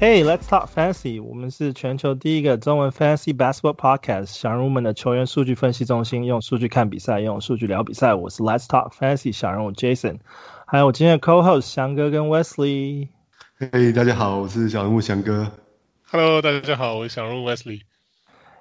Hey, let's talk fantasy. 我们是全球第一个中文 fantasy basketball podcast，小人物们的球员数据分析中心，用数据看比赛，用数据聊比赛。我是 Let's talk fantasy 小人物 Jason，还有我今天的 co-host 翔哥跟 Wesley。Hey，大家好，我是小人物翔哥。Hello，大家好，我是小人物 Wesley。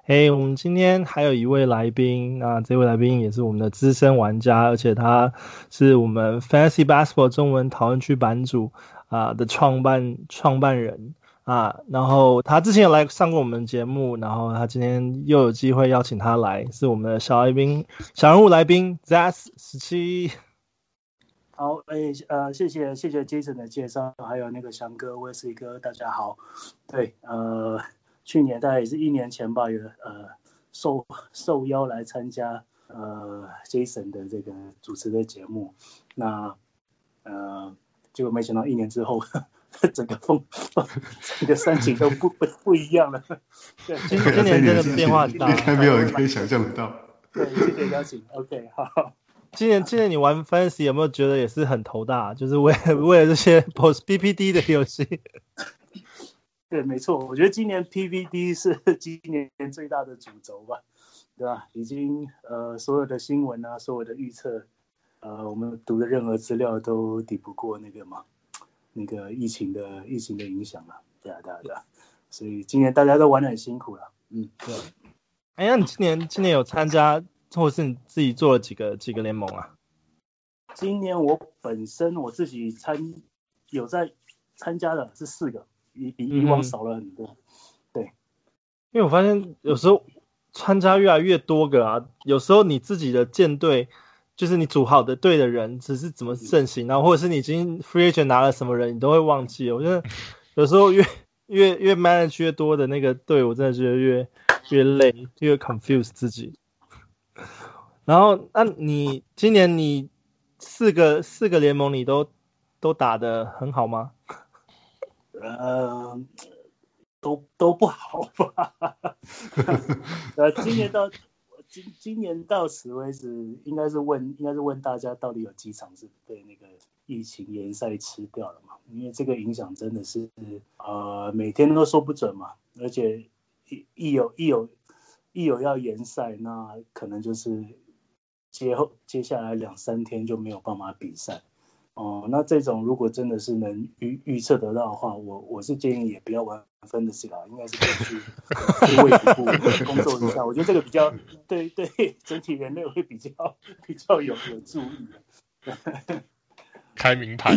Hey，我们今天还有一位来宾，那这位来宾也是我们的资深玩家，而且他是我们 fantasy basketball 中文讨论区版主啊、呃、的创办创办人。啊，然后他之前有来上过我们节目，然后他今天又有机会邀请他来，是我们的小来宾、小人物来宾 Zas 十七。好，哎，呃，谢谢谢谢 Jason 的介绍，还有那个翔哥、威十一哥，大家好。对，呃，去年大概也是一年前吧，有呃受受邀来参加呃 Jason 的这个主持的节目，那呃结果没想到一年之后。整个风，整个山景都不不不一样了。对，今今年真的变化很大，应该没有人可以想象得到。对，谢谢邀请。OK，好。今年今年你玩 Fantasy 有没有觉得也是很头大？就是为为了这些 Post PPD 的游戏。对，没错，我觉得今年 PPD 是今年最大的主轴吧，对吧？已经呃所有的新闻啊，所有的预测，呃，我们读的任何资料都抵不过那个嘛。那个疫情的疫情的影响了，对啊对啊对啊，所以今年大家都玩的很辛苦了，嗯对。哎，那你今年今年有参加，或是你自己做了几个几个联盟啊？今年我本身我自己参有在参加的是四个，比比以往少了很多，嗯、对。因为我发现有时候参加越来越多个啊，有时候你自己的舰队。就是你组好的队的人只是怎么阵型，然后或者是你已经 free agent 拿了什么人，你都会忘记。我觉得有时候越越越 manage 越多的那个队，我真的觉得越越累，越 confuse 自己。然后，那你今年你四个四个联盟你都都打的很好吗？呃，都都不好吧。呃，今年到。今今年到此为止，应该是问，应该是问大家到底有几场是被那个疫情延赛吃掉了嘛？因为这个影响真的是，呃，每天都说不准嘛。而且一一有一有一有要延赛，那可能就是接后接下来两三天就没有办法比赛。哦、呃，那这种如果真的是能预预测得到的话，我我是建议也不要玩。分的是啦，应该是可以去为卫福部 工作一下。我觉得这个比较对对整体人类会比较比较有有助益。开名牌。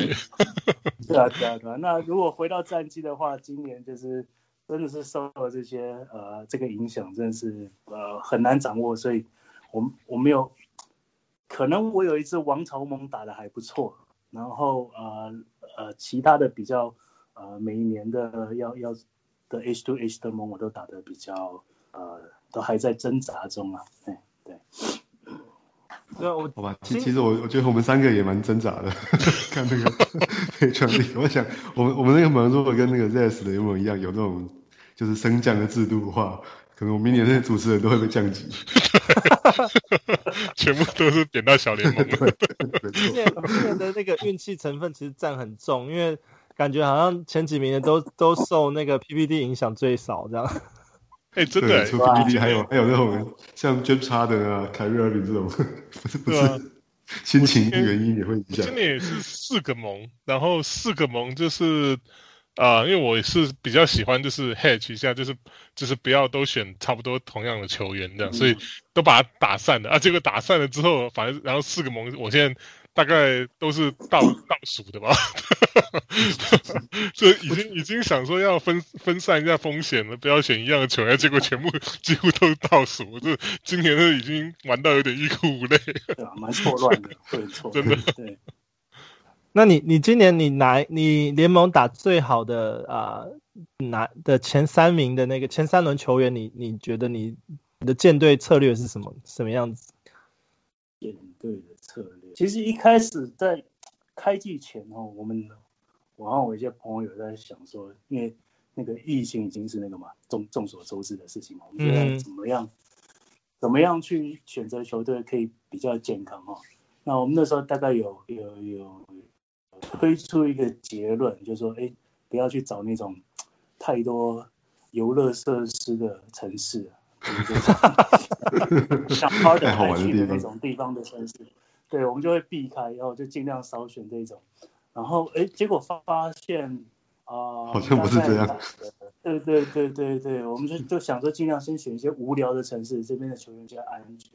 对啊对啊对啊。那如果回到战绩的话，今年就是真的是受了这些呃这个影响，真的是呃很难掌握。所以我我没有可能我有一支王朝盟打的还不错，然后呃呃其他的比较呃每一年的要要。的 H to H 的盟我都打得比较呃，都还在挣扎中啊，对对。对啊，我好吧，其其实我我觉得我们三个也蛮挣扎的，看那个赔传力。我想我们我们那个盟如果跟那个 ZS 的联盟一样，有那种就是升降的制度的话，可能我明年那些主持人都会被降级。全部都是点到小联盟。今年今年的那个运气成分其实占很重，因为。感觉好像前几名的都都受那个 PPD 影响最少，这样。哎、欸，真的，除 PPD 还有还有那种像 James Harden 啊、凯瑞尔比这种，不是不是，心情原因也会影响。今年也是四个盟，然后四个盟就是啊、呃，因为我是比较喜欢就是 hedge 一下，就是就是不要都选差不多同样的球员这样，嗯、所以都把它打散了啊。结果打散了之后，反正然后四个盟，我现在。大概都是倒倒数的吧，所以已经已经想说要分分散一下风险了，不要选一样的球员，结果全部几乎都是倒数，就今年都已经玩到有点欲哭无泪，对啊，蛮错乱的，对错，真的。对。那你你今年你拿你联盟打最好的啊拿、呃、的前三名的那个前三轮球员，你你觉得你你的建队策略是什么什么样子？建队的策略。其实一开始在开季前哦，我们我和我一些朋友有在想说，因为那个疫情已经是那个嘛众众所周知的事情嘛，我们觉得怎么样、嗯、怎么样去选择球队可以比较健康哦。那我们那时候大概有有有推出一个结论，就是说，哎，不要去找那种太多游乐设施的城市，像 Harden 的那种地方的城市，对，我们就会避开，然后就尽量少选这种。然后哎，结果发现啊，呃、好像不是这样。对对对对对，我们就就想说尽量先选一些无聊的城市，这边的球员比较安全。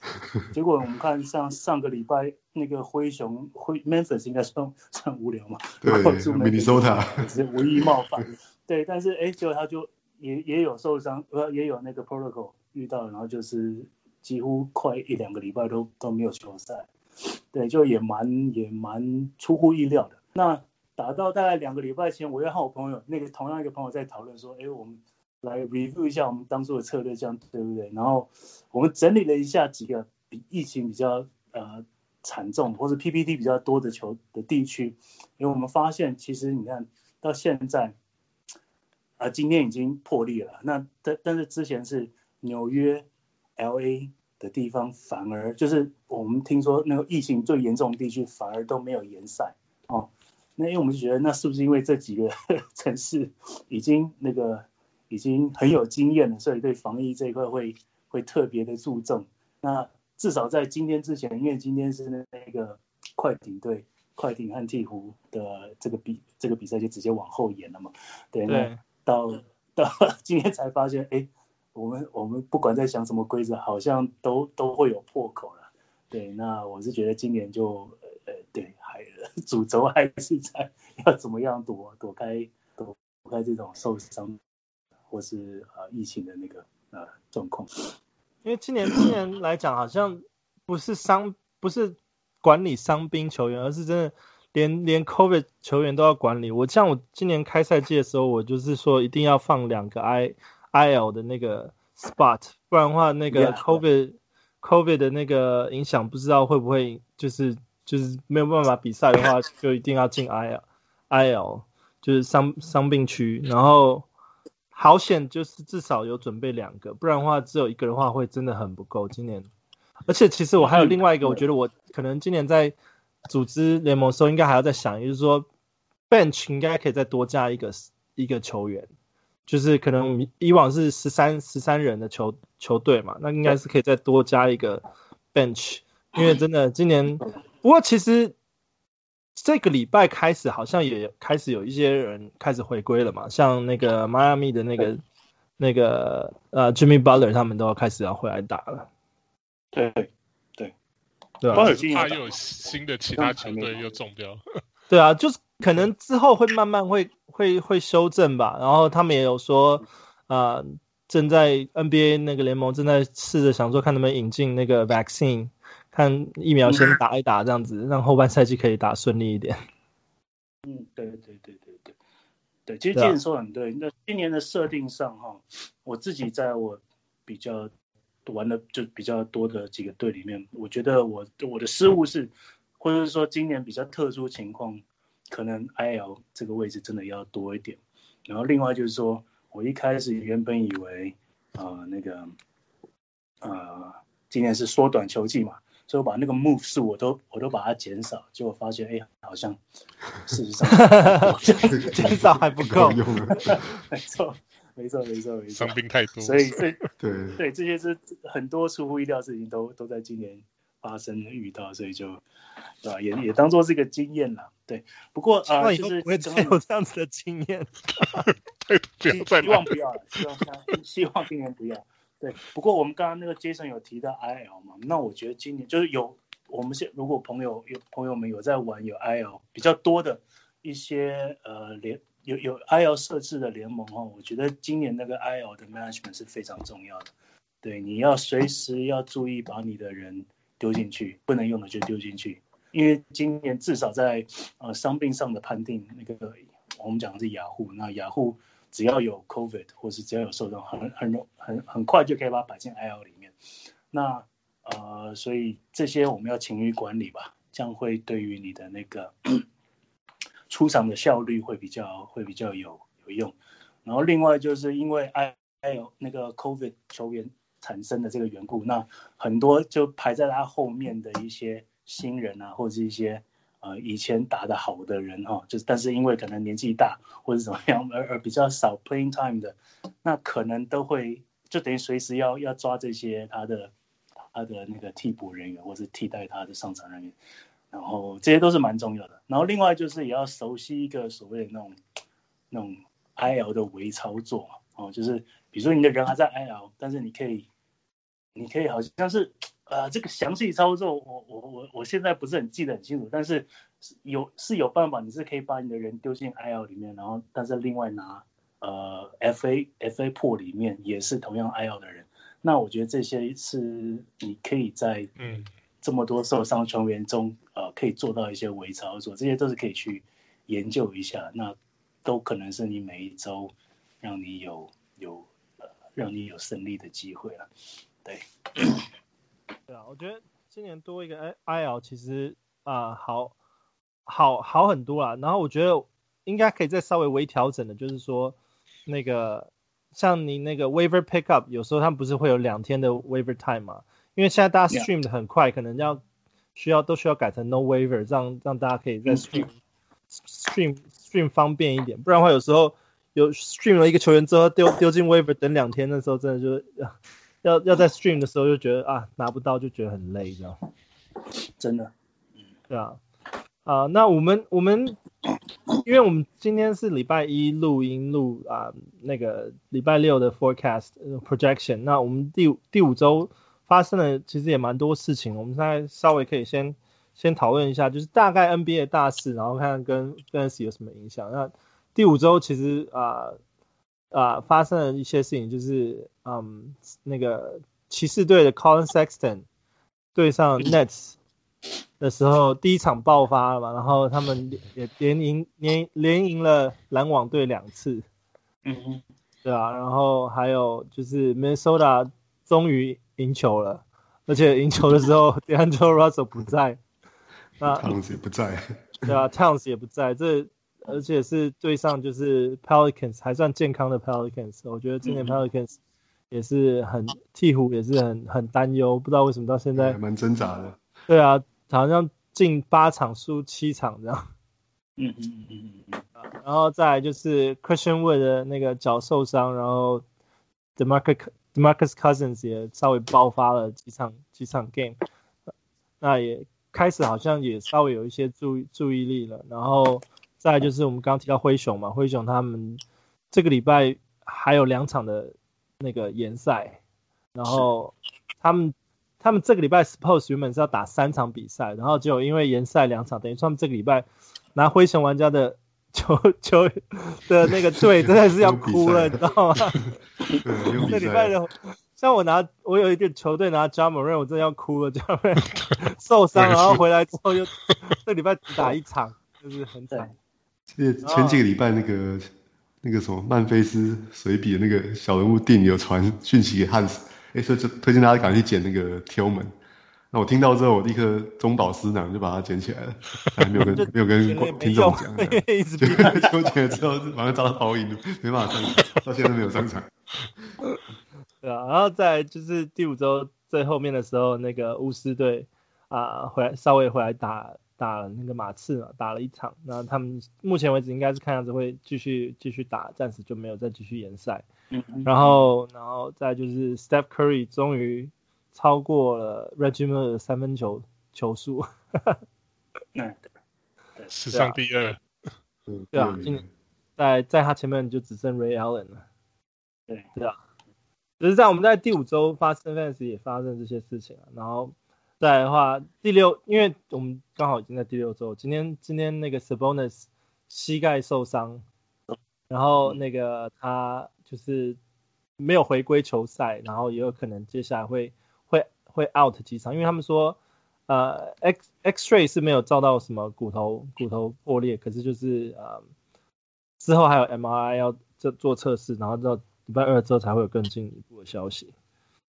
结果我们看像上个礼拜那个灰熊灰 Memphis 应该算 算无聊嘛？对，Minnesota 只是无意冒犯。对，但是哎，结果他就也也有受伤，呃，也有那个 protocol 遇到，然后就是几乎快一两个礼拜都都没有球赛。对，就也蛮也蛮出乎意料的。那打到大概两个礼拜前，我又和我朋友那个同样一个朋友在讨论说，哎，我们来 review 一下我们当初的策略，这样对不对？然后我们整理了一下几个比疫情比较呃惨重或者 PPT 比较多的球的地区，因为我们发现其实你看到现在。啊、今天已经破例了。那但但是之前是纽约、LA 的地方，反而就是我们听说那个疫情最严重的地区，反而都没有延赛哦。那因为我们就觉得，那是不是因为这几个 城市已经那个已经很有经验了，所以对防疫这一块会会特别的注重？那至少在今天之前，因为今天是那那个快艇队、快艇和鹈鹕的这个比这个比赛就直接往后延了嘛？对。那到 到今天才发现，哎，我们我们不管在想什么规则，好像都都会有破口了。对，那我是觉得今年就呃对，还主轴还是在要怎么样躲躲开躲开这种受伤或是呃疫情的那个呃状况。因为今年今年来讲，好像不是伤不是管理伤兵球员，而是真的。连连 COVID 球员都要管理，我像我今年开赛季的时候，我就是说一定要放两个 I IL 的那个 spot，不然的话那个 COVID COVID 的那个影响不知道会不会就是就是没有办法比赛的话，就一定要进 IL IL 就是伤伤病区，然后好险就是至少有准备两个，不然的话只有一个的话会真的很不够今年，而且其实我还有另外一个，我觉得我可能今年在。组织联盟的时候应该还要再想，就是说，bench 应该可以再多加一个一个球员，就是可能以往是十三十三人的球球队嘛，那应该是可以再多加一个 bench，因为真的今年，不过其实这个礼拜开始好像也开始有一些人开始回归了嘛，像那个迈阿密的那个那个呃 Jimmy Butler 他们都要开始要回来打了，对。对对啊，怕又有新的其他球队又中标。对啊，就是可能之后会慢慢会会会修正吧。然后他们也有说，啊、呃，正在 NBA 那个联盟正在试着想说，看能不能引进那个 vaccine，看疫苗先打一打这样子，让后半赛季可以打顺利一点。嗯，对对对对对对，其实今年说很对。那今年的设定上哈，我自己在我比较。玩的就比较多的几个队里面，我觉得我我的失误是，或者是说今年比较特殊情况，可能 IL 这个位置真的要多一点。然后另外就是说，我一开始原本以为啊、呃、那个呃今年是缩短球季嘛，所以我把那个 move 数我都我都把它减少，结果发现哎呀好像事实上 减少还不够用，没错。没错，没错，没错。伤兵太多，所以这对对，这些是很多出乎意料的事情都都在今年发生遇到，所以就对吧？也也当做是一个经验了。对，不过啊、呃，就是不会再有这样子的经验。希希望不要了，希望希望今年不要。对，不过我们刚刚那个 Jason 有提到 IL 嘛，那我觉得今年就是有我们现如果朋友有朋友们有在玩有 IL 比较多的一些呃联。有有 IL 设置的联盟哦，我觉得今年那个 IL 的 management 是非常重要的。对，你要随时要注意把你的人丢进去，不能用的就丢进去。因为今年至少在呃伤病上的判定，那个我们讲的是雅虎，那雅虎只要有 COVID 或是只要有受伤，很很容很很快就可以把它摆进 IL 里面。那呃，所以这些我们要勤于管理吧，这样会对于你的那个。出场的效率会比较会比较有有用，然后另外就是因为 I 还有那个 COVID 球员产生的这个缘故，那很多就排在他后面的一些新人啊，或者是一些呃以前打得好的人哈，就是但是因为可能年纪大或者怎么样而而比较少 playing time 的，那可能都会就等于随时要要抓这些他的他的那个替补人员或是替代他的上场人员，然后这些都是蛮重要的。然后另外就是也要熟悉一个所谓的那种那种 IL 的微操作哦，就是比如说你的人还在 IL，但是你可以你可以好像是。呃，这个详细操作我我我我现在不是很记得很清楚，但是有是有办法，你是可以把你的人丢进 IL 里面，然后但是另外拿呃 FA FA pool 里面也是同样 IL 的人，那我觉得这些是你可以在嗯这么多受伤球员中呃可以做到一些微操作，这些都是可以去研究一下，那都可能是你每一周让你有有呃让你有胜利的机会了，对。对啊，我觉得今年多一个 IL 其实啊、呃、好好好很多啊，然后我觉得应该可以再稍微微调整的，就是说那个像你那个 waiver pickup，有时候他们不是会有两天的 waiver time 嘛？因为现在大家 stream 的很快.可能要需要都需要改成 no waiver，让让大家可以在 stream stream stream 方便一点，不然的话有时候有 stream 了一个球员之后丢丢进 waiver 等两天的时候，真的就是。要要在 stream 的时候就觉得啊拿不到就觉得很累，这样。真的，对啊，啊、呃、那我们我们，因为我们今天是礼拜一录音录啊、呃、那个礼拜六的 forecast、呃、projection，那我们第第五周发生了其实也蛮多事情，我们现在稍微可以先先讨论一下，就是大概 NBA 的大事，然后看看跟 Fantasy 有什么影响。那第五周其实啊。呃啊、呃，发生了一些事情，就是嗯，那个骑士队的 Collin Sexton 对上 Nets 的时候，第一场爆发了嘛，然后他们也连赢连连赢了篮网队两次，嗯嗯，对啊，然后还有就是 Minnesota 终于赢球了，而且赢球的时候 D'Angelo Russell 不在，那 Towns 也不在，对啊，Towns 也不在，这。而且是对上就是 Pelicans 还算健康的 Pelicans，我觉得今年 Pelicans 也是很鹈鹕，也是很很担忧，不知道为什么到现在蛮挣扎的。对啊，好像进八场输七场这样。嗯嗯嗯嗯嗯。然后再来就是 Christian Wood 的那个脚受伤，然后 DeMarcus DeMarcus Cousins 也稍微爆发了几场几场 game，那也开始好像也稍微有一些注注意力了，然后。再来就是我们刚刚提到灰熊嘛，灰熊他们这个礼拜还有两场的那个联赛，然后他们他们这个礼拜 suppose 原本是要打三场比赛，然后就因为联赛两场，等于说他们这个礼拜拿灰熊玩家的球 球的那个队真的是要哭了，你知道吗？这礼拜的像我拿我有一个球队拿 Ja Morant，我真的要哭了，Ja Morant 受伤，然后回来之后又 这礼拜只打一场，就是很惨。前前几个礼拜那个、oh. 那个什么曼菲斯随笔的那个小人物电影有传讯息给汉斯，哎，所以就推荐大家赶紧去捡那个 Tillman。那我听到之后，我立刻中饱私囊就把它捡起来了，还没有跟没有跟听众讲，就捡起来之后马上遭到报应，没办法上场，到现在都没有上场。对啊，然后在就是第五周最后面的时候，那个巫师队啊回来稍微回来打。打了那个马刺嘛，打了一场，那他们目前为止应该是看样子会继续继续打，暂时就没有再继续延赛。嗯嗯。然后，然后再就是 Steph Curry 终于超过了 Reggie Miller 的三分球球数。嗯，史上第二。对啊，今年在在他前面就只剩 Ray Allen 了。对。对啊。只是在我们在第五周发生 Fans 也发生这些事情啊，然后。再来的话，第六，因为我们刚好已经在第六周，今天今天那个 Sabonis 膝盖受伤，然后那个他就是没有回归球赛，然后也有可能接下来会会会 out 几场，因为他们说呃 X X-ray 是没有照到什么骨头骨头破裂，可是就是呃之后还有 MRI 要做做测试，然后到礼拜二之后才会有更进一步的消息。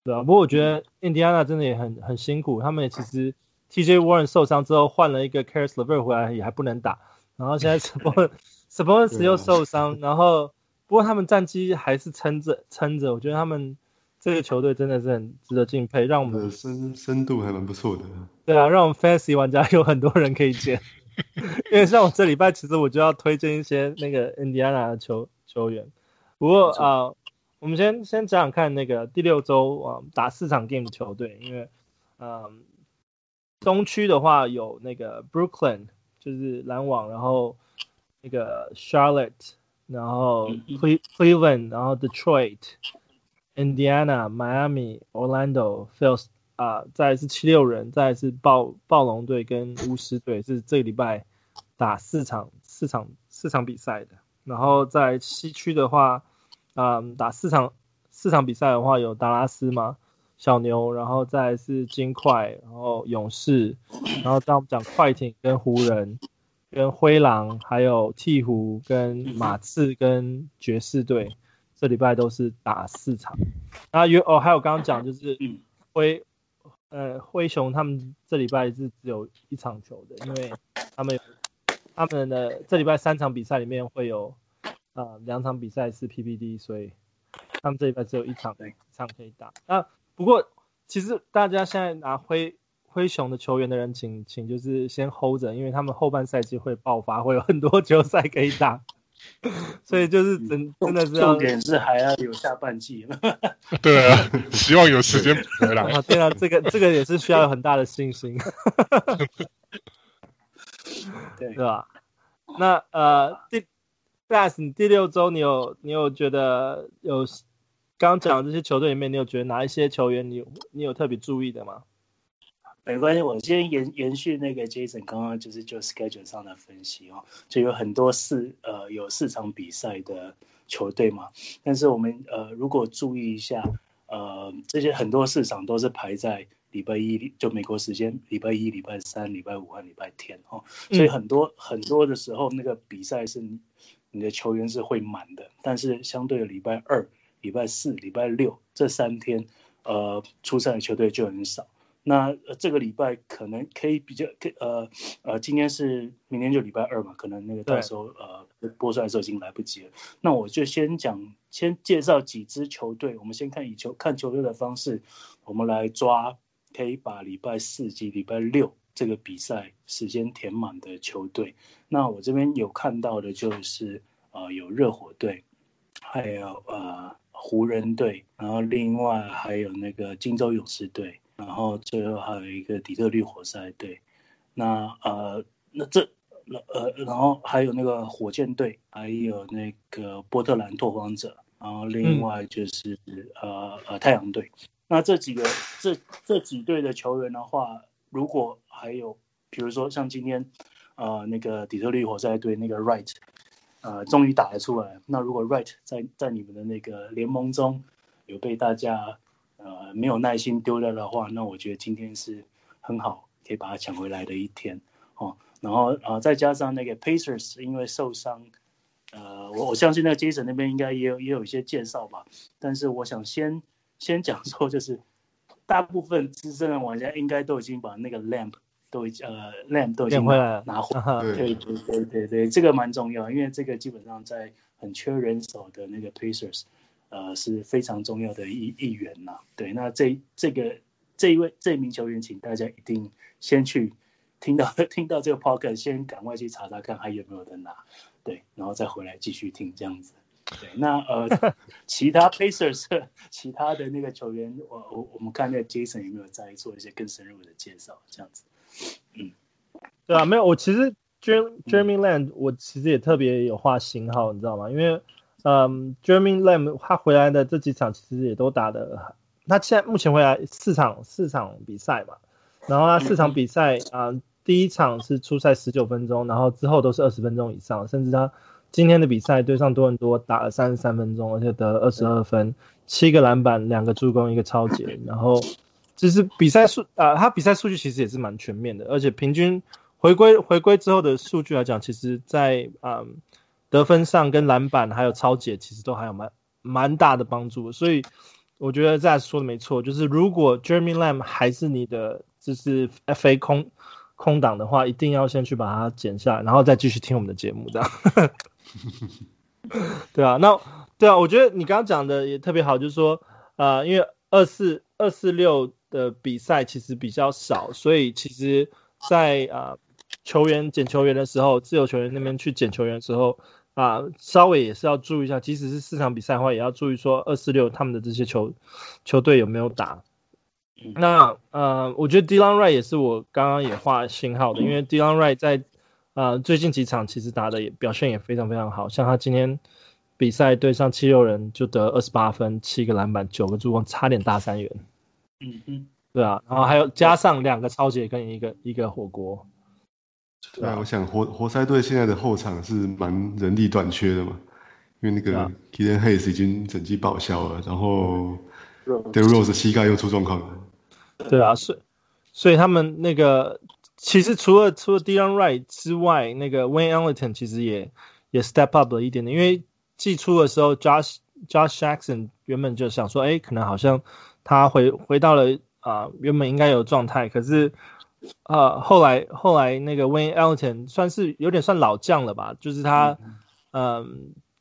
对啊，不过我觉得印第安纳真的也很很辛苦，他们也其实 TJ Warren 受伤之后换了一个 Caris LeVert 回来也还不能打，然后现在 Sabonis Sabonis 又受伤，然后不过他们战绩还是撑着撑着，我觉得他们这个球队真的是很值得敬佩，让我们深深度还蛮不错的。对啊，让我们 Fantasy 玩家有很多人可以捡。因为像我这礼拜其实我就要推荐一些那个印第安纳的球球员，不过啊、呃，我们先先讲讲看那个第六周啊、呃、打四场 game 的球队，因为嗯、呃、东区的话有那个 Brooklyn 就是篮网，然后那个 Charlotte，然后 Cleveland，然后 Detroit。Indiana、Miami、Orlando、Phils 啊，再是七六人，再是暴暴龙队跟巫师队，是这个礼拜打四场四场四场比赛的。然后在西区的话，啊，打四场四场比赛的话有达拉斯嘛，小牛，然后再是金块，然后勇士，然后当我们讲快艇跟湖人，跟灰狼，还有鹈鹕跟马刺跟爵士队。这礼拜都是打四场，然后有哦，还有刚刚讲就是灰呃灰熊他们这礼拜是只有一场球的，因为他们他们的这礼拜三场比赛里面会有啊、呃、两场比赛是 PPD，所以他们这一拜只有一场一场可以打。那不过其实大家现在拿灰灰熊的球员的人请请就是先 hold 着，因为他们后半赛季会爆发，会有很多球赛可以打。所以就是真真的是重点是还要有下半季。对啊，希望有时间回来。啊，对啊，这个这个也是需要有很大的信心。对，对吧？那呃第 Bass 第六周你有你有觉得有刚讲的这些球队里面，你有觉得哪一些球员你有你有特别注意的吗？没关系，我先延延续那个 Jason 刚刚就是就 schedule 上的分析哦，就有很多四呃有四场比赛的球队嘛，但是我们呃如果注意一下呃这些很多市场都是排在礼拜一就美国时间礼拜一、礼拜三、礼拜五和礼拜天哦，所以很多、嗯、很多的时候那个比赛是你的球员是会满的，但是相对的礼拜二、礼拜四、礼拜六这三天呃出赛的球队就很少。那这个礼拜可能可以比较，呃呃，今天是明天就礼拜二嘛，可能那个到时候呃播出来的时候已经来不及了。那我就先讲，先介绍几支球队，我们先看以球看球队的方式，我们来抓可以把礼拜四及礼拜六这个比赛时间填满的球队。那我这边有看到的就是呃有热火队，还有呃湖人队，然后另外还有那个金州勇士队。然后最后还有一个底特律活塞队，那呃那这呃然后还有那个火箭队，还有那个波特兰拓荒者，然后另外就是、呃呃太阳队。那这几个这这几队的球员的话，如果还有比如说像今天呃那个底特律活塞队那个 Right，呃终于打了出来，那如果 Right 在在你们的那个联盟中有被大家呃，没有耐心丢掉的话，那我觉得今天是很好，可以把它抢回来的一天哦。然后啊、呃，再加上那个 Pacers 因为受伤，呃，我我相信那个 Jason 那边应该也有也有一些介绍吧。但是我想先先讲说，就是大部分资深的玩家应该都已经把那个 lamp 都已经呃 lamp 都已经拿回来了。对对对对对，这个蛮重要，因为这个基本上在很缺人手的那个 Pacers。呃，是非常重要的一一员呐。对，那这这个这一位这一名球员，请大家一定先去听到 听到这个 podcast，先赶快去查查看还有没有的拿，对，然后再回来继续听这样子。对，那呃，其他 Pacers 其他的那个球员，我我我们看那个 Jason 有没有再做一些更深入的介绍，这样子。嗯，对啊，没有，我其实 Jeremy Lamb 我其实也特别有画星号，你知道吗？因为嗯，Jeremy Lamb 他回来的这几场其实也都打的，他现在目前回来四场四场比赛嘛，然后他四场比赛啊、嗯，第一场是出赛十九分钟，然后之后都是二十分钟以上，甚至他今天的比赛对上多伦多打了三十三分钟，而且得了二十二分，七个篮板，两个助攻，一个抄截，然后就是比赛数啊，他比赛数据其实也是蛮全面的，而且平均回归回归之后的数据来讲，其实在嗯。得分上跟篮板还有抄截其实都还有蛮蛮大的帮助，所以我觉得这说的没错，就是如果 Jeremy Lamb 还是你的就是 FA 空空档的话，一定要先去把它剪下来，然后再继续听我们的节目，这样。对啊，那对啊，我觉得你刚刚讲的也特别好，就是说呃，因为二四二四六的比赛其实比较少，所以其实在啊。呃球员捡球员的时候，自由球员那边去捡球员的时候啊，稍微也是要注意一下，即使是四场比赛的话，也要注意说二四六他们的这些球球队有没有打。那呃，我觉得 Delon Wright 也是我刚刚也画星号的，因为 Delon Wright 在呃最近几场其实打的也表现也非常非常好，像他今天比赛对上七六人就得二十八分，七个篮板，九个助攻，差点大三元。嗯嗯，对啊，然后还有加上两个超级跟一个一个火锅。对啊，我想活活塞队现在的后场是蛮人力短缺的嘛，因为那个 Killian Hayes 已经整季报销了，然后 Derrick Rose 膝盖又出状况了。对啊，所以所以他们那个其实除了除了 Delon Wright 之外，那个 Wayne Ellington 其实也也 step up 了一点点，因为季初的时候 Josh Josh Jackson 原本就想说，哎，可能好像他回回到了啊、呃、原本应该有状态，可是啊、呃、后来后来那个 Wayne Ellington 算是有点算老将了吧，就是他嗯。呃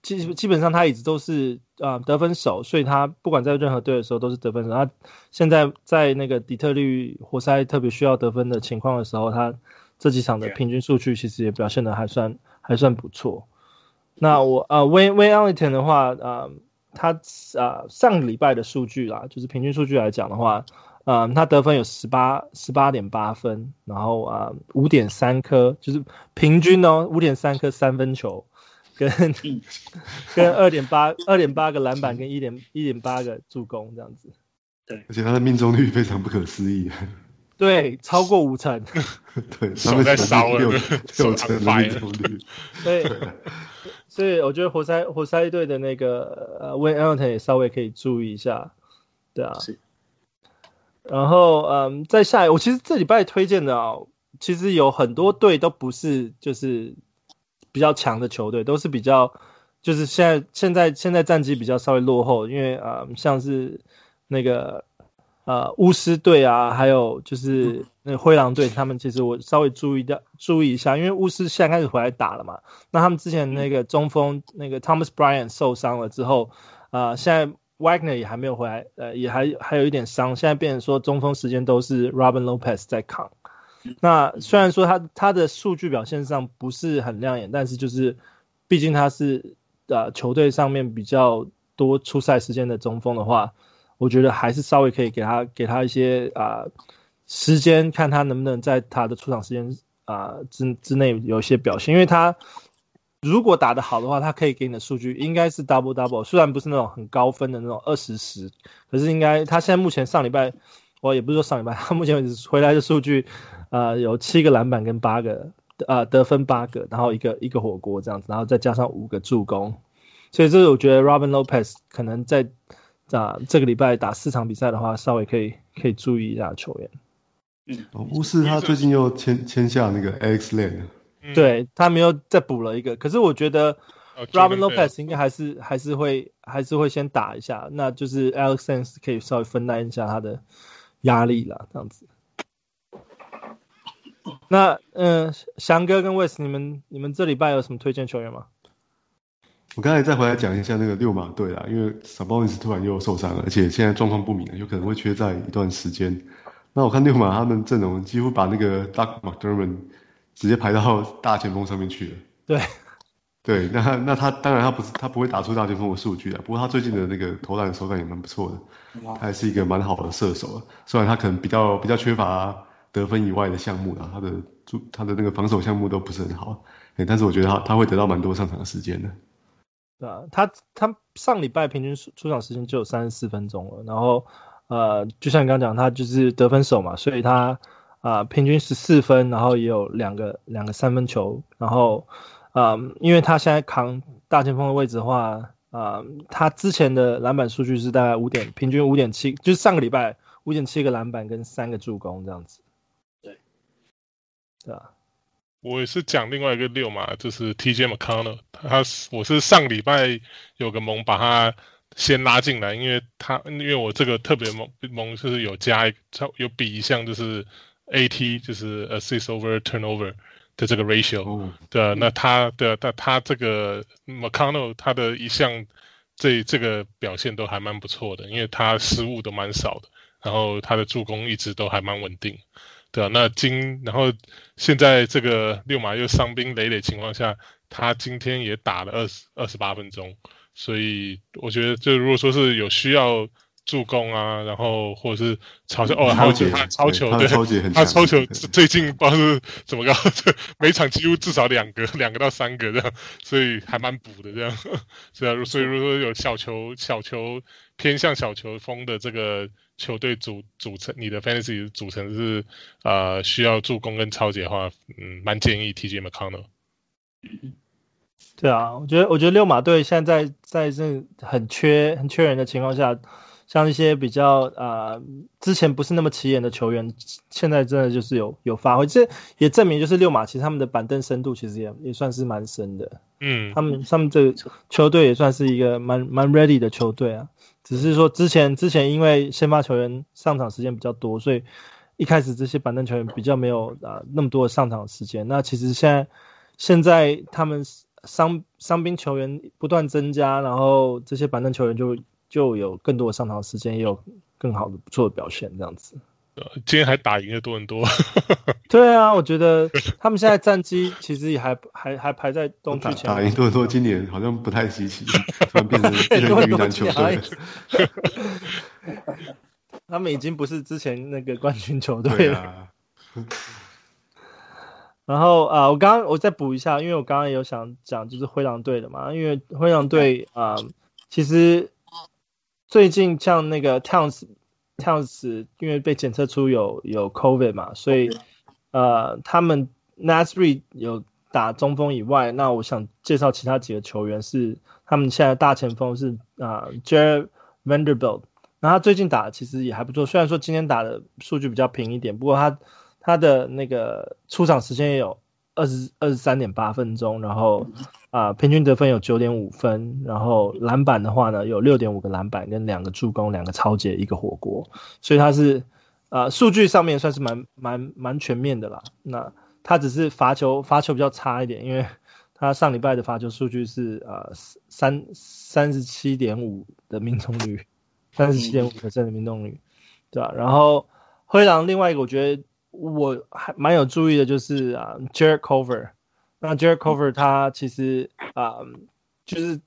基基本上他一直都是啊、呃、得分手，所以他不管在任何队的时候都是得分手。他现在在那个底特律活塞特别需要得分的情况的时候，他这几场的平均数据其实也表现的还算还算不错。那我啊 Wayne Wayne Ellington 的话啊、呃，他啊、呃、上个礼拜的数据啦，就是平均数据来讲的话，啊、呃、他得分有十八十八点八分，然后啊五点三颗，就是平均哦五点三颗三分球。跟 跟二点八二点八个篮板跟一点一点八个助攻这样子，对，而且他的命中率非常不可思议，对，超过五成，对，手在烧了，六成的命中率，对，所以我觉得活塞活塞队的那个呃 Wayne Ellington 也稍微可以注意一下，对啊，是，然后嗯，在下一我其实这礼拜推荐的啊，其实有很多队都不是就是。比较强的球队都是比较，就是现在现在现在战绩比较稍微落后，因为啊、呃，像是那个呃巫师队啊，还有就是那个灰狼队，他们其实我稍微注意掉注意一下，因为巫师现在开始回来打了嘛，那他们之前那个中锋那个 Thomas Bryant 受伤了之后，啊、呃，现在 Wagner 也还没有回来，呃，也还还有一点伤，现在变成说中锋时间都是 Robin Lopez 在扛。那虽然说他他的数据表现上不是很亮眼，但是就是毕竟他是呃球队上面比较多出赛时间的中锋的话，我觉得还是稍微可以给他给他一些啊、时间，看他能不能在他的出场时间啊、之之内有一些表现，因为他如果打得好的话，他可以给你的数据应该是 double double，虽然不是那种很高分的那种二十十，可是应该他现在目前上礼拜我也不是说上礼拜，他目前为止回来的数据。啊、呃，有七个篮板跟八个啊、呃、得分八个，然后一个一个火锅这样子，然后再加上五个助攻，所以这是我觉得 Robin Lopez 可能在啊这个礼拜打四场比赛的话，稍微可以可以注意一下球员。嗯，巫师他最近又签签下那个 Alex l a n 对他们又再补了一个，可是我觉得 Robin Lopez 应该还是还是会还是会先打一下，那就是 Alex Len 可以稍微分担一下他的压力啦，这样子。那嗯，翔哥跟 Wes，你们你们这礼拜有什么推荐球员吗？我刚才再回来讲一下那个六马队啦，因为 Sabonis 突然又受伤了，而且现在状况不明，有可能会缺在一段时间。那我看六马他们阵容几乎把那个 Doug McDermott 直接排到大前锋上面去了。对，对，那那他当然他不是他不会打出大前锋的数据啊，不过他最近的那个投篮手感也蛮不错的，他还是一个蛮好的射手啊，虽然他可能比较比较缺乏。得分以外的项目啊，他的主他的那个防守项目都不是很好，但是我觉得他他会得到蛮多上场的时间的。对啊，他他上礼拜平均出场时间就有三十四分钟了，然后呃，就像你刚刚讲，他就是得分手嘛，所以他啊、呃、平均十四分，然后也有两个两个三分球，然后啊、呃，因为他现在扛大前锋的位置的话啊、呃，他之前的篮板数据是大概五点，平均五点七，就是上个礼拜五点七个篮板跟三个助攻这样子。啊，我也是讲另外一个六嘛，就是 TJ McConnell，他我是上礼拜有个盟把他先拉进来，因为他因为我这个特别盟盟就是有加一有比一项就是 AT 就是 assist over turnover 的这个 ratio，、哦、对，那他的但他这个 McConnell 他的一项这这个表现都还蛮不错的，因为他失误都蛮少的，然后他的助攻一直都还蛮稳定。对啊，那今然后现在这个六马又伤兵累累情况下，他今天也打了二十二十八分钟，所以我觉得就如果说是有需要。助攻啊，然后或者是超球哦，还有就是他超球，对，他超球最近不知道是怎么搞，每场几乎至少两个，两个到三个这样，所以还蛮补的这样，是啊，所以如果说有小球小球偏向小球风的这个球队组组成，你的 fantasy 组成是呃需要助攻跟抄截的话，嗯，蛮建议 TJ McConnell。对啊，我觉得我觉得六马队现在在，在这很缺很缺人的情况下。像一些比较啊、呃，之前不是那么起眼的球员，现在真的就是有有发挥，这也证明就是六马其实他们的板凳深度其实也也算是蛮深的。嗯，他们他们这个球队也算是一个蛮蛮 ready 的球队啊，只是说之前之前因为先发球员上场时间比较多，所以一开始这些板凳球员比较没有啊、那么多的上场时间。那其实现在现在他们伤伤兵球员不断增加，然后这些板凳球员就。就有更多的上场时间，也有更好的不错的表现，这样子。今天还打赢了多伦多。对啊，我觉得他们现在战绩其实也还还还排在东区前。打赢多伦多今年好像不太稀奇，突然变成变成鱼腩球队。他们已经不是之前那个冠军球队了。啊、然后啊、呃，我刚刚我再补一下，因为我刚刚也有想讲就是灰狼队的嘛，因为灰狼队啊、呃，其实。最近像那个 Towns，Towns 因为被检测出有有 COVID 嘛，所以呃他们 Naz Reid 有打中锋以外，那我想介绍其他几个球员是他们现在大前锋是啊、呃、Jared Vanderbilt，那他最近打的其实也还不错，虽然说今天打的数据比较平一点，不过他他的那个出场时间也有。二十二十三点八分钟，然后啊、呃，平均得分有九点五分，然后篮板的话呢，有六点五个篮板跟两个助攻，两个抄截，一个火锅，所以他是啊、呃，数据上面算是蛮蛮蛮全面的啦。那他只是罚球罚球比较差一点，因为他上礼拜的罚球数据是啊三三十七点五的命中率，三十七点五的命中率，对吧、啊？然后灰狼另外一个我觉得。我还蛮有注意的，就是啊，Jarrett Culver。那 Jarrett Culver 他其实啊，就是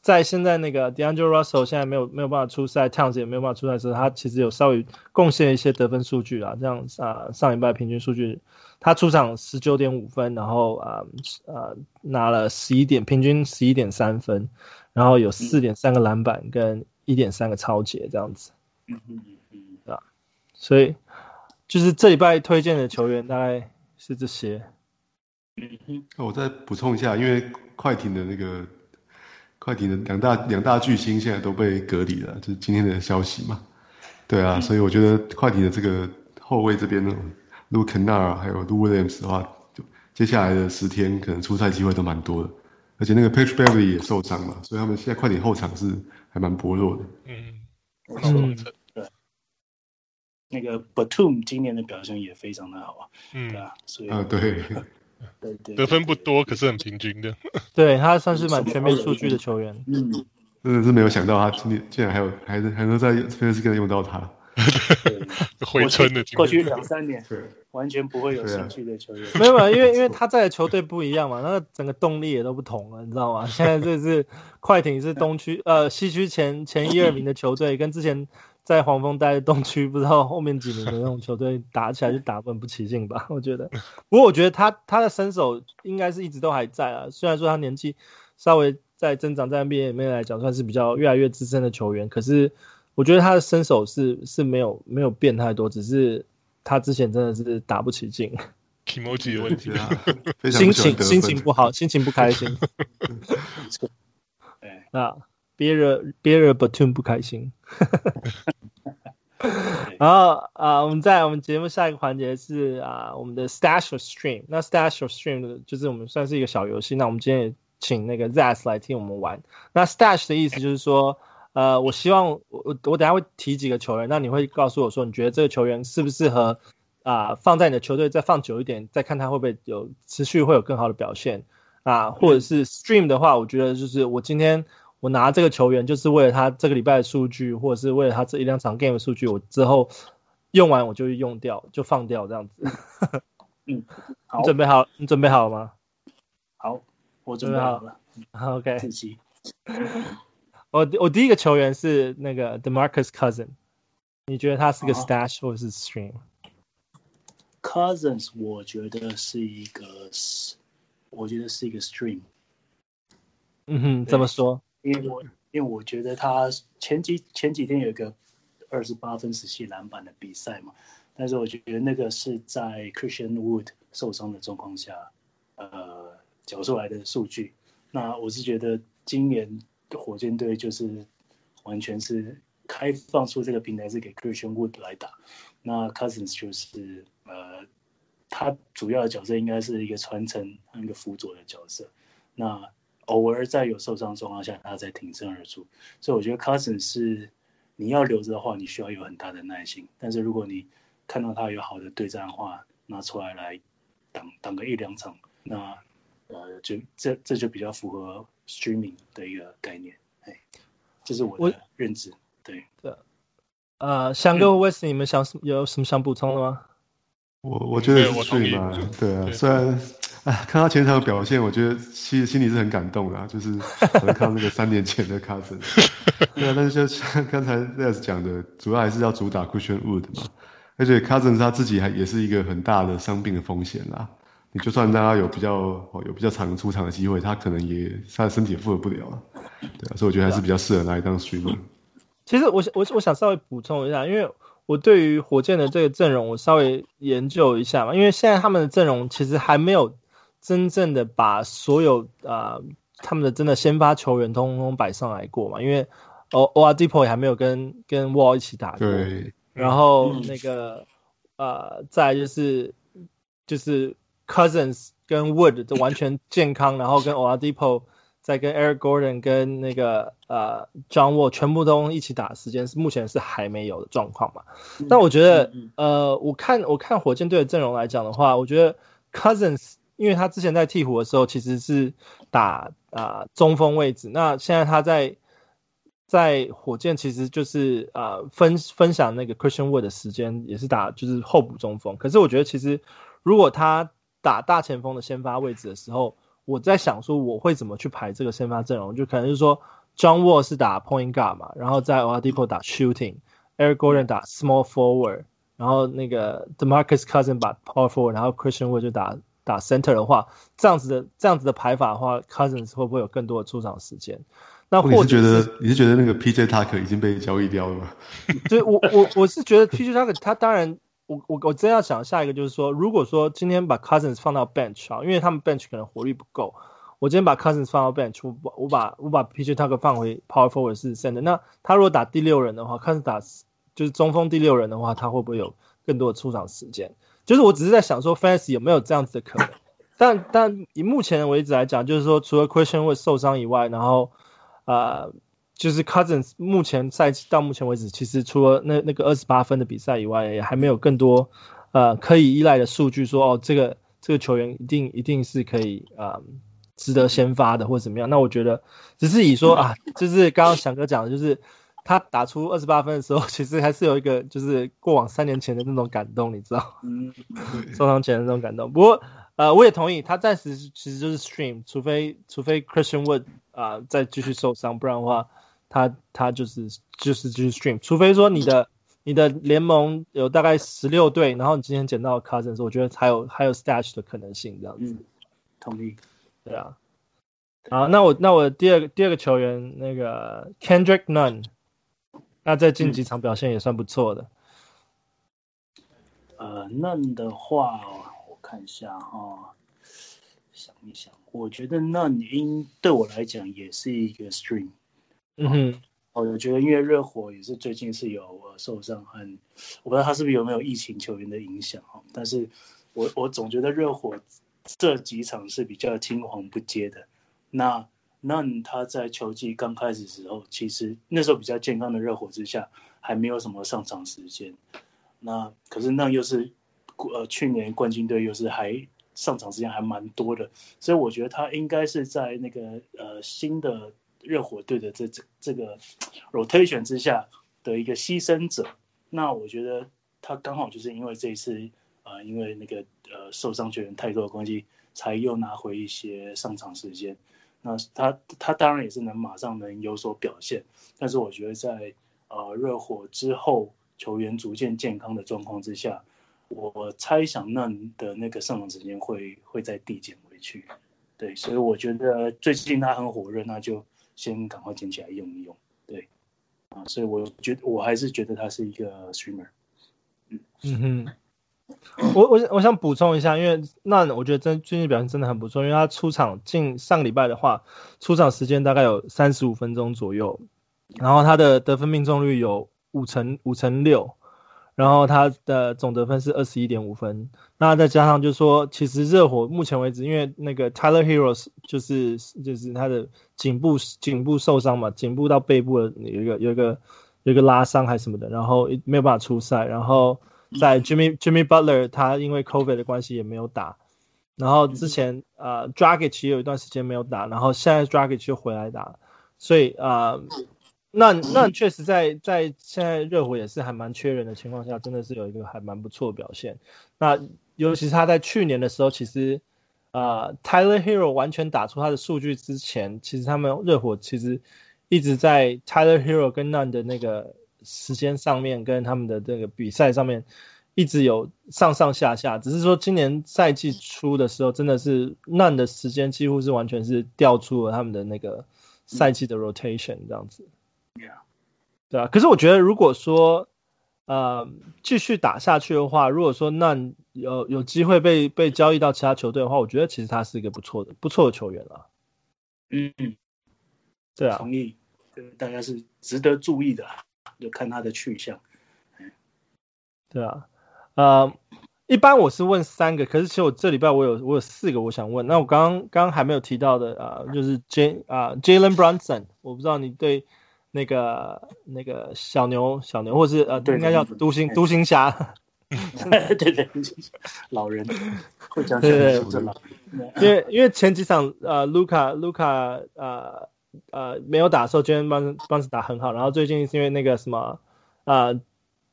在现在那个 D'Angelo Russell 现在没有没有办法出赛，Towns 也没有办法出赛的时候，他其实有稍微贡献一些得分数据啊，这样啊，上礼拜平均数据，他出场十九点五分，然后啊啊拿了十一点，平均十一点三分，然后有四点三个篮板跟一点三个超截这样子，嗯嗯嗯，啊，所以。就是这礼拜推荐的球员大概是这些。我再补充一下，因为快艇的那个快艇的两大两大巨星现在都被隔离了，就是今天的消息嘛。对啊，所以我觉得快艇的这个后卫这边呢，Luke Kennard 还有 Lou Williams 的话，就接下来的十天可能出赛机会都蛮多的。而且那个 Patrick Beverley 也受伤了，所以他们现在快艇后场是还蛮薄弱的。嗯嗯。那个 Batum 今年的表现也非常的好啊，嗯，对啊，所以啊对，对对，得分不多，可是很平均的，对他算是蛮全面数据的球员，嗯，真的是没有想到他今年竟然还有还是还能在 Fantasy 用到他，回春的过去两三年，对，完全不会有兴趣的球员，没有啊，因为因为他在的球队不一样嘛，那个整个动力也都不同了，你知道吗？现在这是快艇是东区呃西区前前一二名的球队，跟之前。在黄蜂待的东区，不知道后面几名的那种球队打起来就打分不起劲吧？我觉得，不过我觉得他他的身手应该是一直都还在啊。虽然说他年纪稍微在增长，在 NBA 里面来讲算是比较越来越资深的球员，可是我觉得他的身手是是没有没有变太多，只是他之前真的是打不起劲。Kimoji 的问题啊，心情心情不好，心情不开心。对啊。别人别人 Batum 不开心，然后啊，我们在我们节目下一个环节是啊，我们的 Stash or Stream。那 Stash or Stream 就是我们算是一个小游戏。那我们今天也请那个 Zas 来替我们玩。那 Stash 的意思就是说，呃，我希望我我等下会提几个球员，那你会告诉我说，你觉得这个球员适不适合啊放在你的球队再放久一点，再看他会不会有持续会有更好的表现啊，或者是 Stream 的话，我觉得就是我今天。我拿这个球员就是为了他这个礼拜的数据，或者是为了他这一两场 game 的数据，我之后用完我就用掉，就放掉这样子。嗯，好，你准备好？你准备好了吗？好，我准备好了。好 OK。我我第一个球员是那个 DeMarcus Cousins，你觉得他是个 stash 或者是 stream？Cousins 我觉得是一个，我觉得是一个 stream。嗯哼，怎么说？因为我因为我觉得他前几前几天有一个二十八分十七篮板的比赛嘛，但是我觉得那个是在 Christian Wood 受伤的状况下，呃，缴出来的数据。那我是觉得今年。火箭队就是完全是开放出这个平台是给 Christian Wood 来打，那 Cousins 就是呃，他主要的角色应该是一个传承和一个辅佐的角色，那偶尔在有受伤状况下，他才挺身而出，所以我觉得 Cousins 是你要留着的话，你需要有很大的耐心，但是如果你看到他有好的对战的话，拿出来来挡挡个一两场，那呃就这这就比较符合。Streaming 的一个概念，哎，这是我的认知，对。对，呃，翔哥、威斯，你们想什有什么想补充的吗？我我觉得是 stream 嘛，对啊，虽然，哎，看他前场的表现，我觉得其实心里是很感动的，啊，就是可能看到那个三年前的 Cousins，对啊，但是就像刚才 Les 讲的，主要还是要主打 Christian Wood 嘛，而且 Cousins 他自己还也是一个很大的伤病的风险啦。你就算让他有比较有比较长出场的机会，他可能也他的身体也负荷不了，对啊，所以我觉得还是比较适合拿来当 streamer。其实我我我想稍微补充一下，因为我对于火箭的这个阵容我稍微研究一下嘛，因为现在他们的阵容其实还没有真正的把所有啊、呃、他们的真的先发球员通通摆上来过嘛，因为 O O R d e p o 也还没有跟跟 Wall 一起打过，对，然后那个呃再就是就是。Cousins 跟 Wood 都完全健康，然后跟 Oladipo 再跟 Eric Gordon 跟那个呃 John Wall 全部都一起打的时间是目前是还没有的状况嘛。但我觉得呃我看我看火箭队的阵容来讲的话，我觉得 Cousins 因为他之前在鹈鹕的时候其实是打啊、呃、中锋位置，那现在他在在火箭其实就是啊、呃、分分享那个 Christian Wood 的时间也是打就是候补中锋，可是我觉得其实如果他打大前锋的先发位置的时候，我在想说我会怎么去排这个先发阵容，就可能是说 John Wall 是打 point guard 嘛，然后在 Oladipo 打 shooting，Eric Gordon 打 small forward，然后那个 DeMarcus Cousins 打 power forward，然后 Christian Wood 就打打 center 的话，这样子的这样子的排法的话，Cousins 会不会有更多的出场时间？那或你是觉得你是觉得那个 PJ Tucker 已经被交易掉了吗？对，我我我是觉得 PJ Tucker 他当然。我我我真要想下一个就是说，如果说今天把 Cousins 放到 bench 啊，因为他们 bench 可能活力不够，我今天把 Cousins 放到 bench，我把我把我把 PJ Tucker 放回 power forward 是 center，那他如果打第六人的话，Cousins 打就是中锋第六人的话，他会不会有更多的出场时间？就是我只是在想说，Fantasy 有没有这样子的可能？但但以目前为止来讲，就是说除了 Christian 会受伤以外，然后啊。呃就是 Cousins 目前赛季到目前为止，其实除了那那个二十八分的比赛以外，也还没有更多呃可以依赖的数据说哦，这个这个球员一定一定是可以啊、呃、值得先发的或者怎么样。那我觉得只是以说啊，就是刚刚翔哥讲的，就是他打出二十八分的时候，其实还是有一个就是过往三年前的那种感动，你知道？嗯，受伤前的那种感动。不过呃，我也同意，他暂时其实就是 stream，除非除非 Christian Wood 啊、呃、再继续受伤，不然的话。他他就是就是就是 stream，除非说你的你的联盟有大概十六队，然后你今天捡到 Cousins，我觉得还有还有 stash 的可能性这样子。嗯，同意。对啊。好，那我那我第二个第二个球员那个 Kendrick Nunn，那在近几场表现也算不错的。嗯、呃，Nunn 的话，我看一下哈、哦，想一想，我觉得 Nunn 应对我来讲也是一个 stream。嗯哼，我觉得因为热火也是最近是有受伤，很我不知道他是不是有没有疫情球员的影响哈，但是我我总觉得热火这几场是比较青黄不接的。那那他在球季刚开始的时候，其实那时候比较健康的热火之下，还没有什么上场时间。那可是那又是呃去年冠军队又是还上场时间还蛮多的，所以我觉得他应该是在那个呃新的。热火队的这这这个 rotation 之下的一个牺牲者，那我觉得他刚好就是因为这一次呃因为那个呃受伤球员太多的关系，才又拿回一些上场时间。那他他当然也是能马上能有所表现，但是我觉得在呃热火之后球员逐渐健康的状况之下，我猜想那的那个上场时间会会再递减回去。对，所以我觉得最近他很火热，那就先赶快捡起来用一用。对，啊，所以我觉得我还是觉得他是一个 streamer。嗯嗯哼。我我我想补充一下，因为那我觉得真最近表现真的很不错，因为他出场近上礼拜的话，出场时间大概有三十五分钟左右，然后他的得分命中率有五成五成六，然后他的总得分是二十一点五分，那再加上就是说，其实热火目前为止，因为那个 Tyler Herro 就是就是他的颈部颈部受伤嘛，颈部到背部的有一个有一个有一个拉伤还是什么的，然后没有办法出赛，然后。在 Jimmy Jimmy Butler，他因为 COVID 的关系也没有打，然后之前呃 Dragic 也有一段时间没有打，然后现在 Dragic 又回来打，所以啊、呃，那那确实在在现在热火也是还蛮缺人的情况下，真的是有一个还蛮不错的表现。那尤其是他在去年的时候，其实啊、呃、Tyler Herro 完全打出他的数据之前，其实他们热火其实一直在 Tyler Herro 跟 Nunn 的那个。时间上面跟他们的这个比赛上面一直有上上下下，只是说今年赛季初的时候，真的是 Nunn 的时间几乎是完全是掉出了他们的那个赛季的 rotation 这样子。Yeah. 对啊。可是我觉得如果说呃继续打下去的话，如果说 Nunn 有有机会被被交易到其他球队的话，我觉得其实他是一个不错的不错的球员了。嗯嗯，对啊，同意，大家是值得注意的。就看他的去向，对啊，呃，一般我是问三个，可是其实我这礼拜我有我有四个我想问。那我刚刚刚还没有提到的啊、呃，就是 J 啊、呃、Jalen Brunson，我不知道你对那个那个小牛小牛，或是呃对应该叫独行独行侠，对对，老人会讲对对对，因为因为前几场呃卢卡卢卡呃。呃，没有打的时候居然帮帮着打很好。然后最近是因为那个什么，呃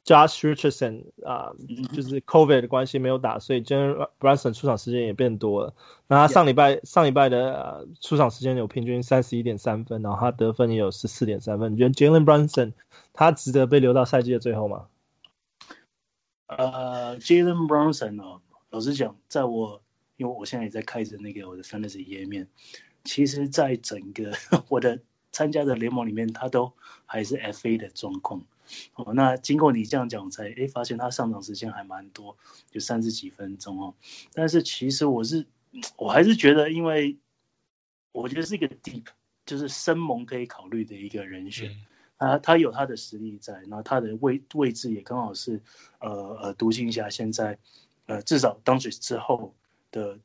，Josh Richardson 啊、呃，就是 COVID 的关系没有打，所以 Jalen Brunson 出场时间也变多了。那他上礼拜上礼拜的、呃、出场时间有平均三十一点三分，然后他得分也有十四点三分。你觉得 Jalen Brunson 他值得被留到赛季的最后吗？呃，Jalen Brunson 哦，老实讲，在我因为我现在也在开着那个我的 Fantasy 页面。其实，在整个 我的参加的联盟里面，他都还是 FA 的状况。哦，那经过你这样讲，才诶发现他上场时间还蛮多，就三十几分钟哦。但是其实我是，我还是觉得，因为我觉得是一个 deep，就是深盟可以考虑的一个人选。他他有他的实力在，那他的位位置也刚好是呃呃独行侠现在呃至少当时之后的。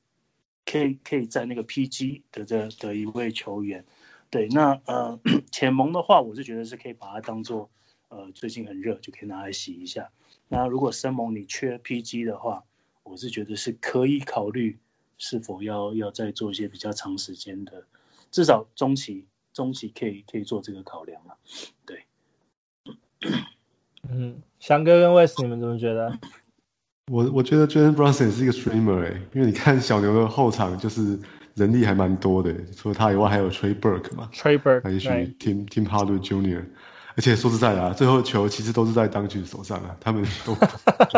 可以可以在那个 PG 的这的一位球员，对，那呃 浅盟的话，我是觉得是可以把它当做呃最近很热，就可以拿来洗一下。那如果生猛你缺 PG 的话，我是觉得是可以考虑是否要要再做一些比较长时间的，至少中期中期可以可以做这个考量了。对，嗯，翔哥跟 Wes 你们怎么觉得？我我觉得 Jalen Brunson 是一个 streamer 哎，因为你看小牛的后场就是人力还蛮多的，除了他以外还有 Trey Burke 嘛，Trey Burke，也许 Tim Tim Hardaway Jr.，而且说实在的啊，最后球其实都是在 Doncic 手上啊，他们都不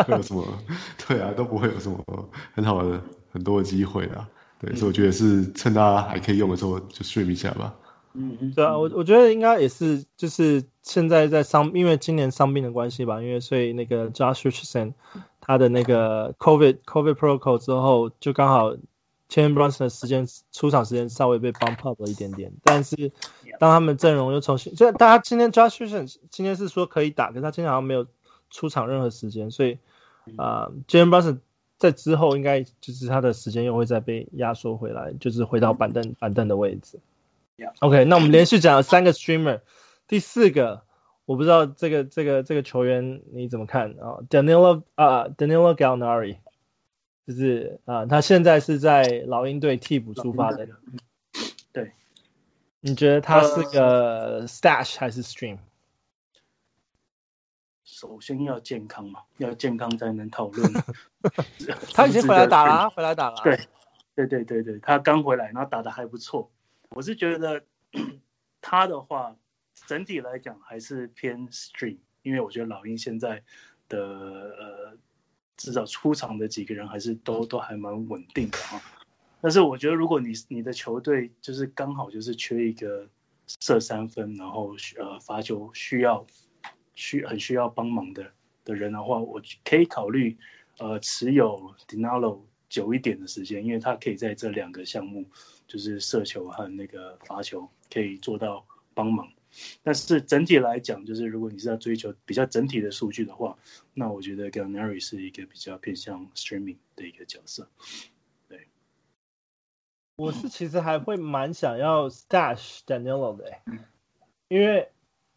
会有什么，对啊，都不会有什么很好的很多的机会啊，对，所以我觉得是趁大家还可以用的时候就 stream 一下吧。嗯嗯，对啊，我我觉得应该也是，就是现在在伤，因为今年伤病的关系吧，因为所以那个 Josh Richardson 他的那个 COVID COVID protocol 之后，就刚好 Jalen Brunson 的时间出场时间稍微被 bump up 了一点点，但是当他们阵容又重新，就大家今天 Josh Richardson 今天是说可以打，可是他今天好像没有出场任何时间，所以啊、呃、Jalen Brunson 在之后应该就是他的时间又会再被压缩回来，就是回到板凳板凳的位置。OK，那我们连续讲了三个 streamer，第四个我不知道这个这个这个球员你怎么看啊？Danilo 啊，Danilo Gallinari，就是啊，他现在是在老鹰队替补出发的。对，你觉得他是个 stash 还是 stream？首先要健康嘛，要健康才能讨论。他已经回来打了，回来打了。对，对对对对，他刚回来，然后打的还不错。我是觉得他的话，整体来讲还是偏 stream，因为我觉得老鹰现在的呃，至少出场的几个人还是都都还蛮稳定的啊。但是我觉得如果你你的球队就是刚好就是缺一个射三分，然后呃罚球需要。需很需要帮忙的的人的话，我可以考虑呃持有 Dinwiddie 久一点的时间，因为他可以在这两个项目，就是射球和那个罚球，可以做到帮忙。但是整体来讲，就是如果你是要追求比较整体的数据的话，那我觉得 g a l n a r y 是一个比较偏向 streaming 的一个角色。对，我是其实还会蛮想要 stash danielo 的，因为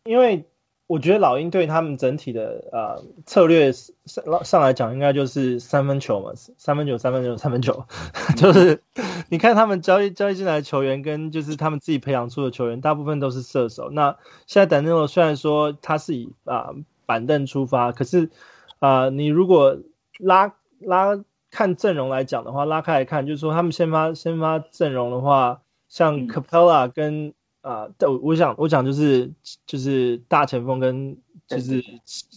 因为。我觉得老鹰队他们整体的呃策略上上来讲，应该就是三分球嘛，三分球、三分球、三分球，就是你看他们交易交易进来的球员跟就是他们自己培养出的球员，大部分都是射手。那现在 Danilo 虽然说他是以啊、呃、板凳出发，可是啊、呃、你如果拉拉看阵容来讲的话，拉开来看，就是说他们先发先发阵容的话，像 Capella 跟啊，但、呃，我想我想就是就是大前锋跟就是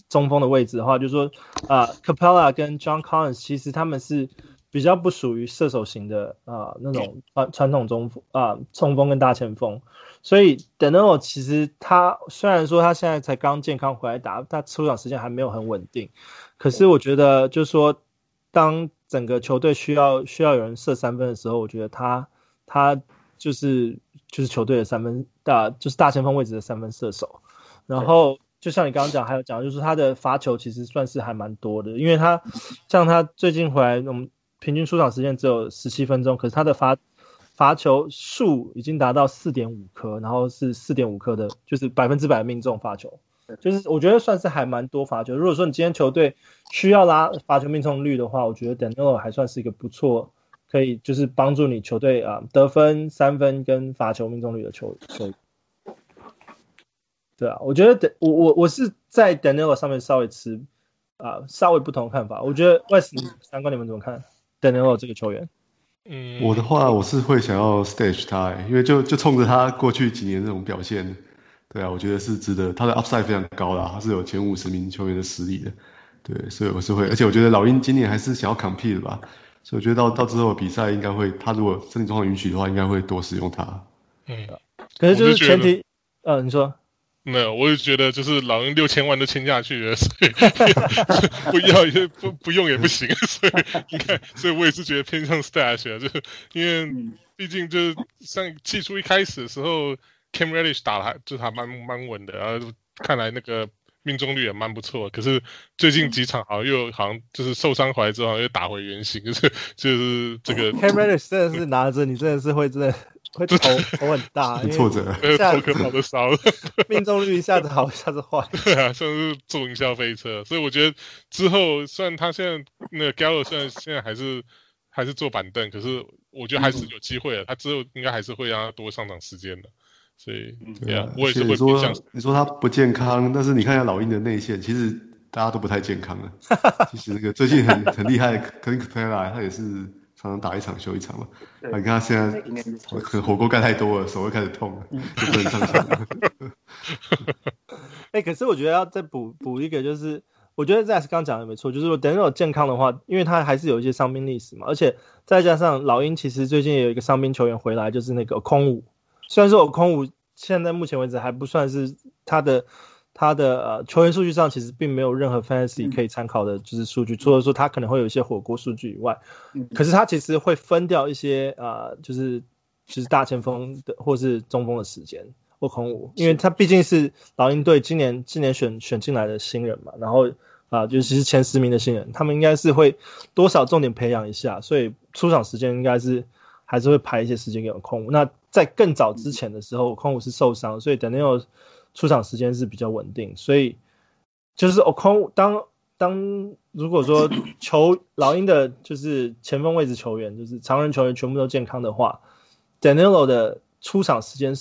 中锋的位置的话，就是说啊、呃、Capela 跟 John Collins 其实他们是比较不属于射手型的啊、呃、那种传传统中锋啊、呃、中锋跟大前锋，所以 Danilo 其实他虽然说他现在才刚健康回来打，他出场时间还没有很稳定，可是我觉得就是说当整个球队需要需要有人射三分的时候，我觉得他他就是。就是球队的三分大，就是大前锋位置的三分射手。然后就像你刚刚讲，还有讲，就是他的罚球其实算是还蛮多的，因为他像他最近回来，我们平均出场时间只有十七分钟，可是他的罚罚球数已经达到四点五颗，然后是四点五颗的，就是百分之百命中罚球，就是我觉得算是还蛮多罚球。如果说你今天球队需要拉罚球命中率的话，我觉得 Danilo 还算是一个不错。可以就是帮助你球队啊得分、三分跟罚球命中率的球球。对啊，我觉得等我我我是在 Danilo 上面稍微持啊稍微不同的看法。我觉得 Wes 三观你们怎么看 Danilo 这个球员？嗯，我的话我是会想要 stage 他，因为就就冲着他过去几年这种表现，对啊，我觉得是值得。他的 upside 非常高啦，他是有前五十名球员的实力的。对，所以我是会，而且我觉得老鹰今年还是想要 compete 的吧。所以我觉得到到之后比赛应该会，他如果身体状况允许的话，应该会多使用他。嗯，可是就是前提，呃，你说没有，我就觉得就是老人六千万都签下去了，所以 不要也不不用也不行，所以你看，所以我也是觉得偏向 stash 啊，就是因为毕竟就是像季初一开始的时候，Cam Reddish 打的还就是还蛮蛮稳的，然后看来那个。命中率也蛮不错，可是最近几场好像又好像就是受伤回来之后又打回原形，就是就是这个。Cam Reddish 真的是拿着你真的是会真的会 头头很大，挫折，头壳跑都烧了。命中率一下子好一下子坏。对啊，像是坐云霄飞车，所以我觉得之后虽然他现在那个 Gallo 虽然现在还是还是坐板凳，可是我觉得还是有机会的，他之后应该还是会让他多上场时间的。所以，对啊，我也是会说，你说他不健康，但是你看一下老鹰的内线，其实大家都不太健康了。其实那个最近很很厉害的 Clint Capela 他也是常常打一场休一场嘛。你看他现在可能火锅盖太多了，手会开始痛了，就不能上场了。哎，可是我觉得要再补补一个，就是我觉得 Zach 刚讲的没错，就是说等有健康的话，因为他还是有一些伤病历史嘛，而且再加上老鹰其实最近也有一个伤兵球员回来，就是那个空武。虽然说我空武现在目前为止还不算是他的他的呃球员数据上其实并没有任何 fantasy 可以参考的就是数据，除了说他可能会有一些火锅数据以外，可是他其实会分掉一些啊、呃、就是就是大前锋的或是中锋的时间或空武，因为他毕竟是老鹰队今年今年选选进来的新人嘛，然后啊、呃、其是前十名的新人，他们应该是会多少重点培养一下，所以出场时间应该是还是会排一些时间给空武那。在更早之前的时候，空武是受伤，所以 Danilo 出场时间是比较稳定。所以就是哦，空武当当如果说 球老鹰的就是前锋位置球员，就是常人球员全部都健康的话，Danilo 的出场时间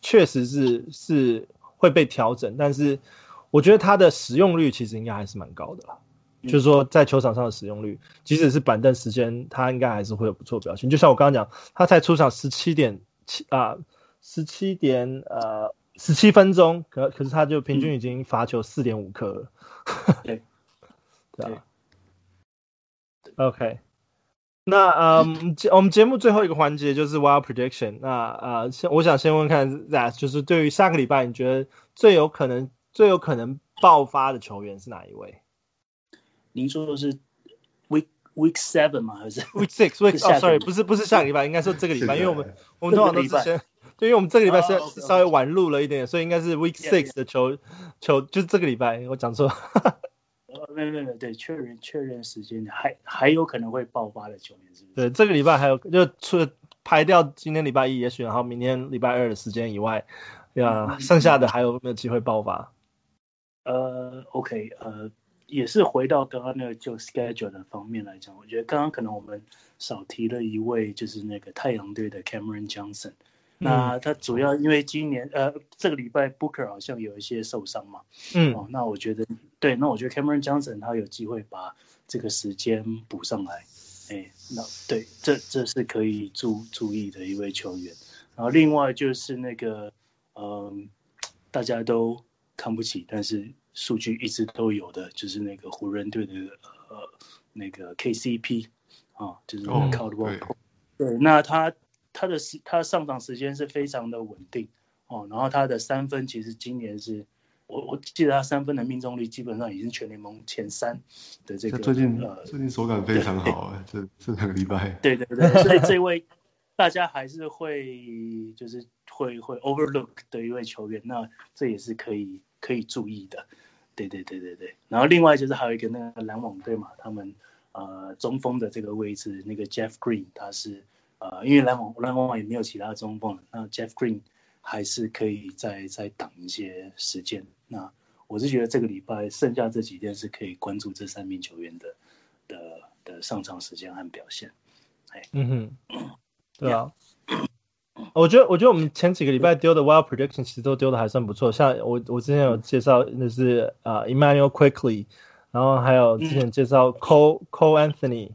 确实是是会被调整，但是我觉得他的使用率其实应该还是蛮高的啦。嗯、就是说在球场上的使用率，即使是板凳时间，他应该还是会有不错表现。就像我刚刚讲，他才出场十七点七啊，十七点呃十七分钟，可可是他就平均已经罚球四点五颗了。对，对啊。OK。那呃，我们节目最后一个环节就是 Wild Prediction。那呃，先我想先问看 Zach，就是对于下个礼拜，你觉得最有可能、最有可能爆发的球员是哪一位？您说的是 Week Week Seven 吗？还是 Week Six？Week 哦，Sorry，不是不是下个礼拜，应该说这个礼拜，因为我们 我们通常都是先，对，因为我们这个礼拜是稍微晚录了一点，所以应该是 Week Six 的球球，就是这个礼拜，我讲错。没有没有对，确认确认时间，还还有可能会爆发的球员是不是？对，这个礼拜还有就除了排掉今天礼拜一，也许然后明天礼拜二的时间以外，呀，剩下的还有没有机会爆发？呃，OK，呃，也是回到刚刚那个就 schedule 的方面来讲，我觉得刚刚可能我们少提了一位，就是那个太阳队的 Cameron Johnson。那他主要因为今年呃这个礼拜 Booker 好像有一些受伤嘛，嗯，哦，那我觉得对，那我觉得 Cameron Johnson 他有机会把这个时间补上来，哎，那对，这这是可以注注意的一位球员。然后另外就是那个嗯、呃，大家都看不起，但是数据一直都有的，就是那个湖人队的呃那个 KCP 啊，就是 Caldwell Pope，对，那他。他的时他上场时间是非常的稳定哦，然后他的三分其实今年是我我记得他三分的命中率基本上已经全联盟前三的这个。最近呃最近手感非常好啊，这这两个礼拜。对对对，所以这位大家还是会就是会会 overlook 的一位球员，那这也是可以可以注意的。对对对对对，然后另外就是还有一个那个篮网队嘛，他们呃中锋的这个位置那个 Jeff Green 他是。呃，因为篮网篮网也没有其他中锋了，那 Jeff Green 还是可以再再挡一些时间。那我是觉得这个礼拜剩下这几天是可以关注这三名球员的的的上场时间和表现。哎，嗯哼，对啊，我觉得我觉得我们前几个礼拜丢的 Wild Prediction 其实都丢的还算不错，像我我之前有介绍那是啊、uh, Immanuel Quickley，然后还有之前介绍 Cole、嗯、Cole Anthony，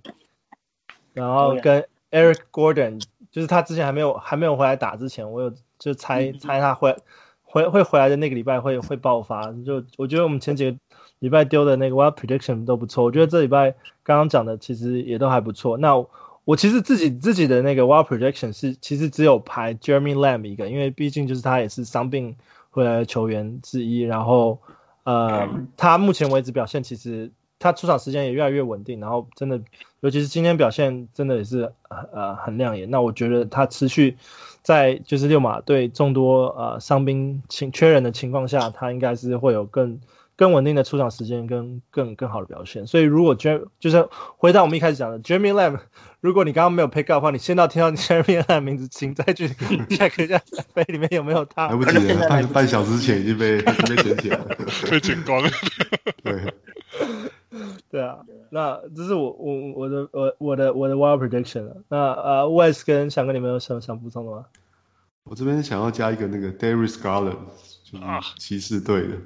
然后跟 Eric Gordon 就是他之前还没有还没有回来打之前，我有就猜猜他会回会回来的那个礼拜会会爆发。就我觉得我们前几个礼拜丢的那个 Wild Prediction 都不错，我觉得这礼拜刚刚讲的其实也都还不错。那我，其实自己自己的那个 Wild Projection 是其实只有排 Jeremy Lamb 一个，因为毕竟就是他也是伤病回来的球员之一，然后呃他目前为止表现其实。他出场时间也越来越稳定，然后真的，尤其是今天表现真的也是呃很亮眼。那我觉得他持续在就是六马队众多呃伤兵情缺人的情况下，他应该是会有更更稳定的出场时间跟更更好的表现。所以如果 Jeremy 就是回到我们一开始讲的 Jeremy Lamb，如果你刚刚没有 pick up 的话，你先到听到 Jeremy 的名字，请再去 check 一下杯里面有没有他。来不及了，半半小时前已经被被捡起来了，被捡光了。对。对啊，那这是我我我的我我的我的 wild prediction 了。那呃，Wes 跟翔哥，你们有什么想补充的吗？我这边想要加一个那个 Darius Garland，就是骑士队的。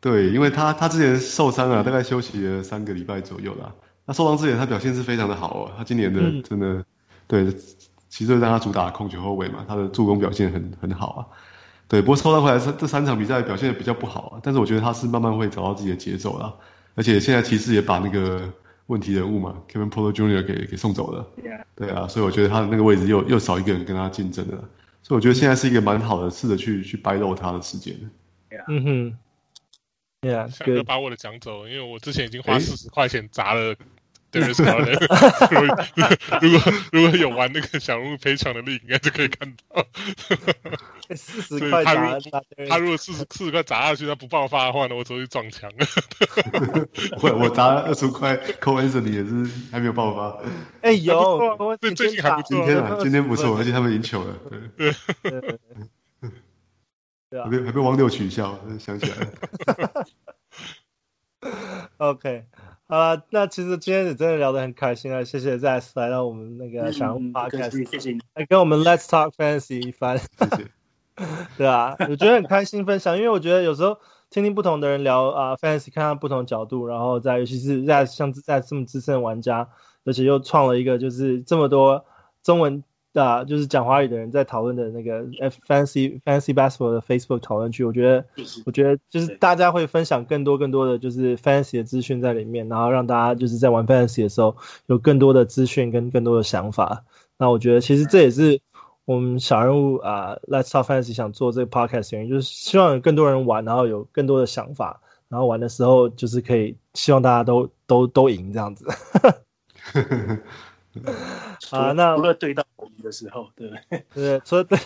对，因为他他之前受伤了，大概休息了三个礼拜左右啦。那受伤之前他表现是非常的好哦，他今年的真的、嗯、对骑士队让他主打控球后卫嘛，他的助攻表现很很好啊。对，不过受伤回来这这三场比赛表现的比较不好啊，但是我觉得他是慢慢会找到自己的节奏啦。而且现在骑士也把那个问题人物嘛，Kevin Porter Jr. 给给送走了。对啊，所以我觉得他的那个位置又又少一个人跟他竞争了。所以我觉得现在是一个蛮好的，试着去去掰漏他的时间。嗯哼。Yeah，翔哥把我的抢走，因为我之前已经花四十块钱砸了。对，是好的。如果如果有玩那个小人物赔偿的力，应该就可以看到。四十块砸，他如果四十四十块砸下去，他不爆发的话呢，我走去撞墙。我我砸了二十块，Cole Anthony 也是还没有爆发。哎有，对，最近还不错。今天啊，今天不错，而且他们赢球了。对。对啊。还被还被汪六取笑，想起来了。OK。啊，那其实今天也真的聊得很开心啊，谢谢 Zach 来到我们那个小人物 Podcast，谢谢你，来跟我们 Let's Talk Fantasy 一番，谢谢，对啊，我觉得很开心分享，因为我觉得有时候听听不同的人聊啊，Fantasy 看看不同角度，然后在尤其是在像在这么资深的玩家，而且又创了一个就是这么多中文啊，就是讲华语的人在讨论的那个 Fantasy Fantasy Basketball 的 Facebook 讨论区，我觉得我觉得就是大家会分享更多更多的就是 Fantasy 的资讯在里面，然后让大家就是在玩 Fantasy 的时候有更多的资讯跟更多的想法。那我觉得其实这也是。我们小人物啊、uh,，Let's Talk Fantasy 想做这个 podcast 原因就是希望有更多人玩，然后有更多的想法，然后玩的时候就是可以希望大家都都都赢这样子。啊，那除了对到我们的时候，对不对？对，除了 对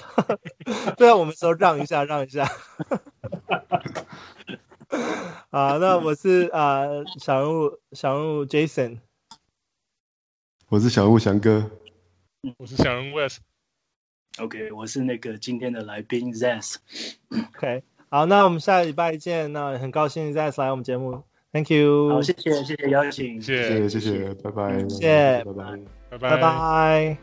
对到我们的时候让一下，让一下。啊，那我是啊、uh, 小人物小人物 Jason，我是小人物翔哥，我是小人物 Wes。OK，我是那个今天的来宾 Zes。OK，好，那我们下礼拜见。那很高兴 Zes 来我们节目，Thank you。好，谢谢，谢谢邀请，谢谢，谢谢，拜拜，谢谢，拜拜，拜拜，拜拜拜。